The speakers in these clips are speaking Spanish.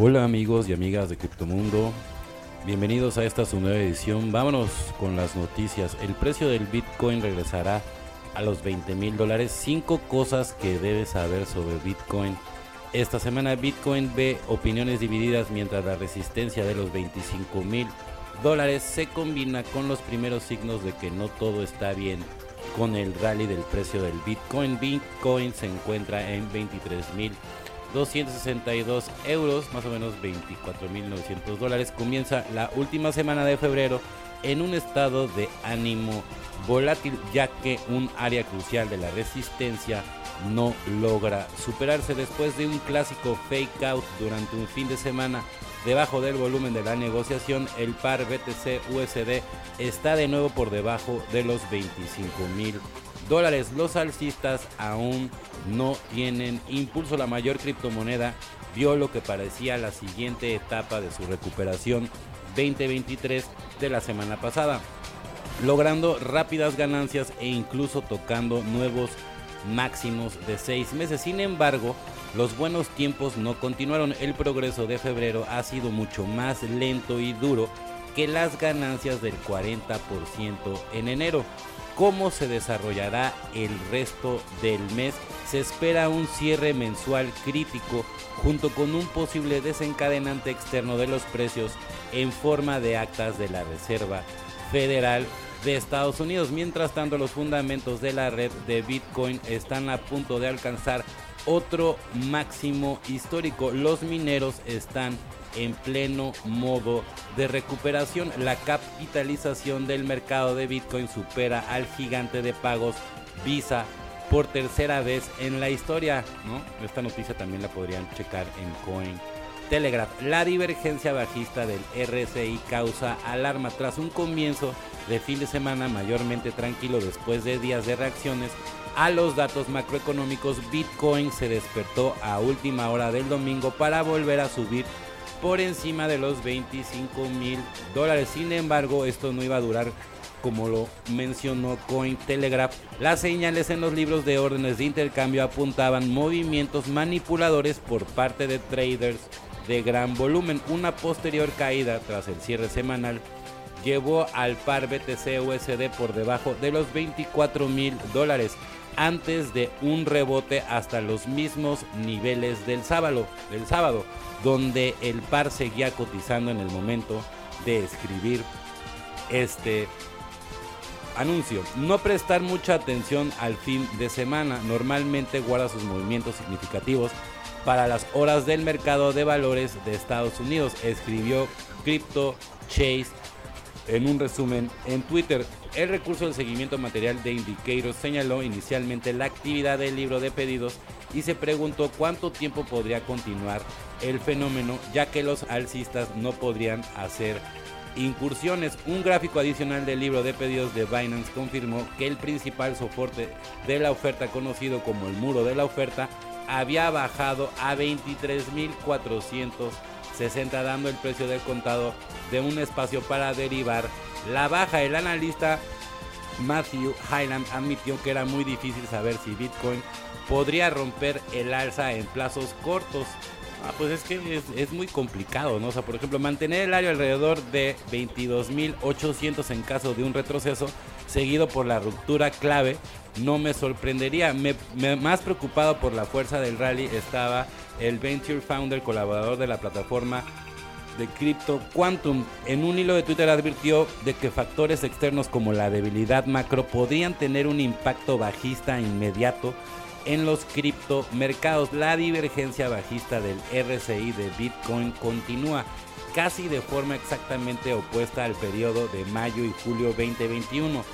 Hola amigos y amigas de Criptomundo, bienvenidos a esta su nueva edición. Vámonos con las noticias. El precio del Bitcoin regresará a los 20 mil dólares. Cinco cosas que debes saber sobre Bitcoin. Esta semana Bitcoin ve opiniones divididas mientras la resistencia de los 25 mil dólares se combina con los primeros signos de que no todo está bien con el rally del precio del Bitcoin. Bitcoin se encuentra en 23 mil 262 euros, más o menos 24.900 dólares. Comienza la última semana de febrero en un estado de ánimo volátil, ya que un área crucial de la resistencia no logra superarse después de un clásico fake out durante un fin de semana. Debajo del volumen de la negociación, el par BTC USD está de nuevo por debajo de los 25 mil dólares. Los alcistas aún no tienen impulso. La mayor criptomoneda vio lo que parecía la siguiente etapa de su recuperación 2023 de la semana pasada, logrando rápidas ganancias e incluso tocando nuevos máximos de seis meses. Sin embargo, los buenos tiempos no continuaron. El progreso de febrero ha sido mucho más lento y duro que las ganancias del 40% en enero cómo se desarrollará el resto del mes. Se espera un cierre mensual crítico junto con un posible desencadenante externo de los precios en forma de actas de la Reserva Federal de Estados Unidos. Mientras tanto, los fundamentos de la red de Bitcoin están a punto de alcanzar otro máximo histórico. Los mineros están en pleno modo de recuperación. La capitalización del mercado de Bitcoin supera al gigante de pagos Visa por tercera vez en la historia. Esta noticia también la podrían checar en Coin Telegraph. La divergencia bajista del RSI causa alarma tras un comienzo de fin de semana mayormente tranquilo después de días de reacciones a los datos macroeconómicos. Bitcoin se despertó a última hora del domingo para volver a subir por encima de los 25 mil dólares. Sin embargo, esto no iba a durar como lo mencionó Cointelegraph, las señales en los libros de órdenes de intercambio apuntaban movimientos manipuladores por parte de traders de gran volumen. Una posterior caída tras el cierre semanal llevó al par BTC USD por debajo de los 24 mil dólares antes de un rebote hasta los mismos niveles del sábado, del sábado donde el par seguía cotizando en el momento de escribir este anuncio. No prestar mucha atención al fin de semana. Normalmente guarda sus movimientos significativos para las horas del mercado de valores de Estados Unidos, escribió Crypto Chase en un resumen en Twitter. El recurso del seguimiento material de Indicators señaló inicialmente la actividad del libro de pedidos y se preguntó cuánto tiempo podría continuar el fenómeno, ya que los alcistas no podrían hacer incursiones. Un gráfico adicional del libro de pedidos de Binance confirmó que el principal soporte de la oferta, conocido como el muro de la oferta, había bajado a 23.460, dando el precio del contado de un espacio para derivar la baja. El analista Matthew Highland admitió que era muy difícil saber si Bitcoin podría romper el alza en plazos cortos. Ah, pues es que es, muy complicado, ¿no? O sea, por ejemplo, mantener el área alrededor de 22.800 en caso de un retroceso, seguido por la ruptura clave, no me sorprendería. más preocupado por la fuerza del rally estaba el Venture Founder, colaborador de la plataforma de Crypto Quantum. En un hilo de Twitter advirtió de que factores externos como la debilidad macro podrían tener un impacto bajista inmediato en los criptomercados. La divergencia bajista del RSI de Bitcoin continúa casi de forma exactamente opuesta al periodo de mayo y julio 2021.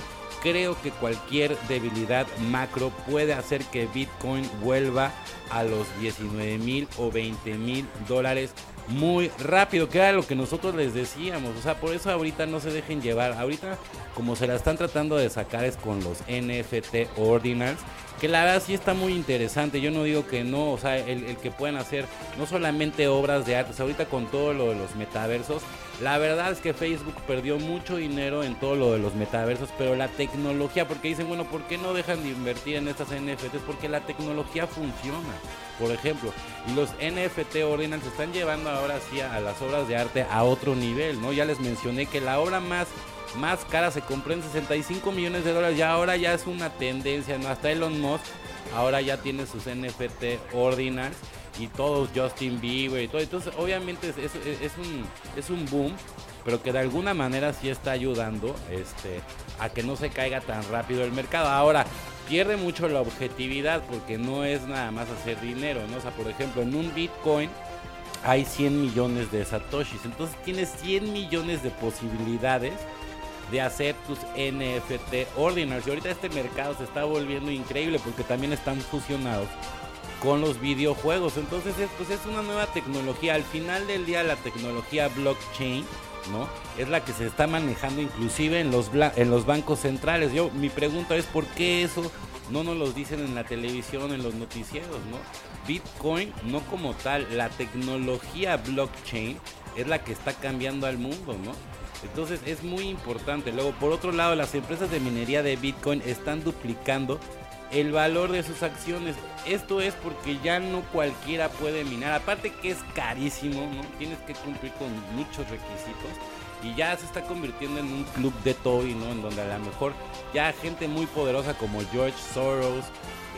Creo que cualquier debilidad macro puede hacer que Bitcoin vuelva a los 19 mil o 20 mil dólares muy rápido, que era lo que nosotros les decíamos. O sea, por eso ahorita no se dejen llevar. Ahorita como se la están tratando de sacar es con los NFT Ordinals, que la verdad sí está muy interesante. Yo no digo que no, o sea, el, que pueden hacer no solamente obras de arte, ahorita con todo lo de los metaversos, la verdad es que Facebook perdió mucho dinero en todo lo de los metaversos, pero la tecnología, porque dicen, bueno, ¿por qué no dejan de invertir en estas NFTs? Porque la tecnología funciona, por ejemplo. Y los NFT Ordinals se están llevando ahora sí a las obras de arte a otro nivel, ¿no? Ya les mencioné que la obra más más cara se compró en 65 millones de dólares. Ya ahora ya es una tendencia, ¿no? Hasta Elon Musk ahora ya tiene sus NFT Ordinals y todos Justin Bieber y todo. Entonces, obviamente es, un, es un boom, pero que de alguna manera sí está ayudando este, a que no se caiga tan rápido el mercado. Ahora, pierde mucho la objetividad porque no es nada más hacer dinero, ¿no? O sea, por ejemplo, en un Bitcoin hay 100 millones de satoshis, entonces tienes 100 millones de posibilidades de hacer tus NFT ordinals. Y ahorita este mercado se está volviendo increíble porque también están fusionados con los videojuegos. Entonces, es, pues es una nueva tecnología. Al final del día, la tecnología blockchain, ¿no? Es la que se está manejando inclusive en los, en los bancos centrales. Yo, mi pregunta es, ¿por qué eso no nos lo dicen en la televisión, en los noticieros, ¿no? Bitcoin, no como tal, la tecnología blockchain es la que está cambiando al mundo, ¿no? Entonces es muy importante. Luego, por otro lado, las empresas de minería de Bitcoin están duplicando el valor de sus acciones. Esto es porque ya no cualquiera puede minar. Aparte que es carísimo, ¿no? Tienes que cumplir con muchos requisitos. Y ya se está convirtiendo en un club de toy, ¿no? En donde a lo mejor ya gente muy poderosa como George Soros,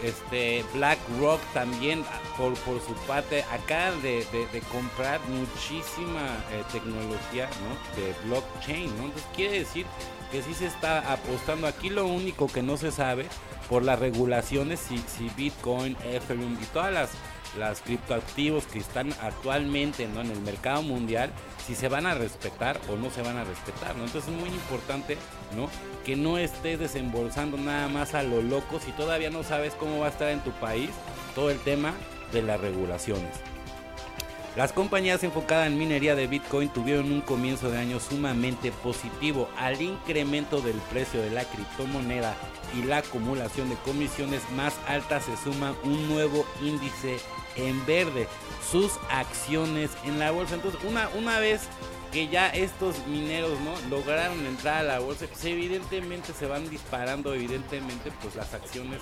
este BlackRock también por, por su parte acaba de, comprar muchísima eh, tecnología de blockchain entonces quiere decir que sí se está apostando. Aquí lo único que no se sabe por las regulaciones si, si Bitcoin, Ethereum y todas las las criptoactivos que están actualmente en el mercado mundial, si se van a respetar o no se van a respetar, ¿no? Entonces es muy importante, ¿no? Que no estés desembolsando nada más a lo loco si todavía no sabes cómo va a estar en tu país todo el tema de las regulaciones. Las compañías enfocadas en minería de Bitcoin tuvieron un comienzo de año sumamente positivo. Al incremento del precio de la criptomoneda y la acumulación de comisiones más altas se suma un nuevo índice en verde, sus acciones en la bolsa. Entonces, una, una vez que ya estos mineros no lograron entrar a la bolsa, pues evidentemente se van disparando evidentemente pues las acciones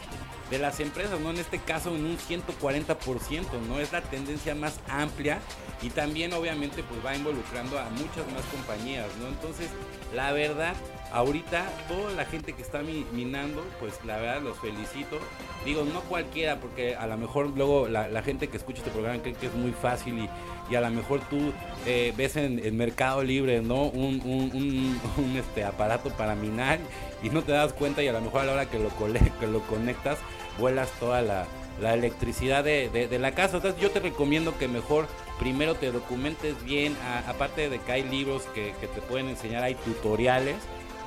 de las empresas, ¿no? En este caso en un 140%, ¿no? Es la tendencia más amplia y también obviamente pues va involucrando a muchas más compañías, ¿no? Entonces, la verdad ahorita toda la gente que está minando, pues la verdad los felicito. Digo, no cualquiera, porque a lo mejor luego la, gente que escucha este programa cree que es muy fácil y, a lo mejor tú eh, ves en el Mercado Libre, ¿no? Un, este, aparato para minar y no te das cuenta y a lo mejor a la hora que lo, que lo conectas, vuelas toda la, electricidad de, la casa. Entonces yo te recomiendo que mejor primero te documentes bien, aparte de que hay libros que te pueden enseñar, hay tutoriales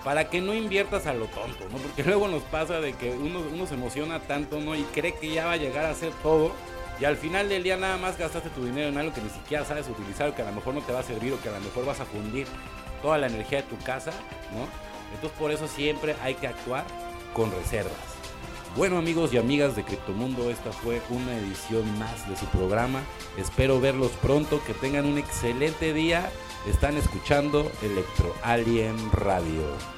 para que no inviertas a lo tonto, ¿no? Porque luego nos pasa de que uno, uno se emociona tanto, ¿no? Y cree que ya va a llegar a hacer todo. Y al final del día nada más gastaste tu dinero en algo que ni siquiera sabes utilizar, o que a lo mejor no te va a servir, o que a lo mejor vas a fundir toda la energía de tu casa, ¿no? Entonces por eso siempre hay que actuar con reservas. Bueno amigos y amigas de Criptomundo, esta fue una edición más de su programa. Espero verlos pronto, que tengan un excelente día. Están escuchando Electro Alien Radio.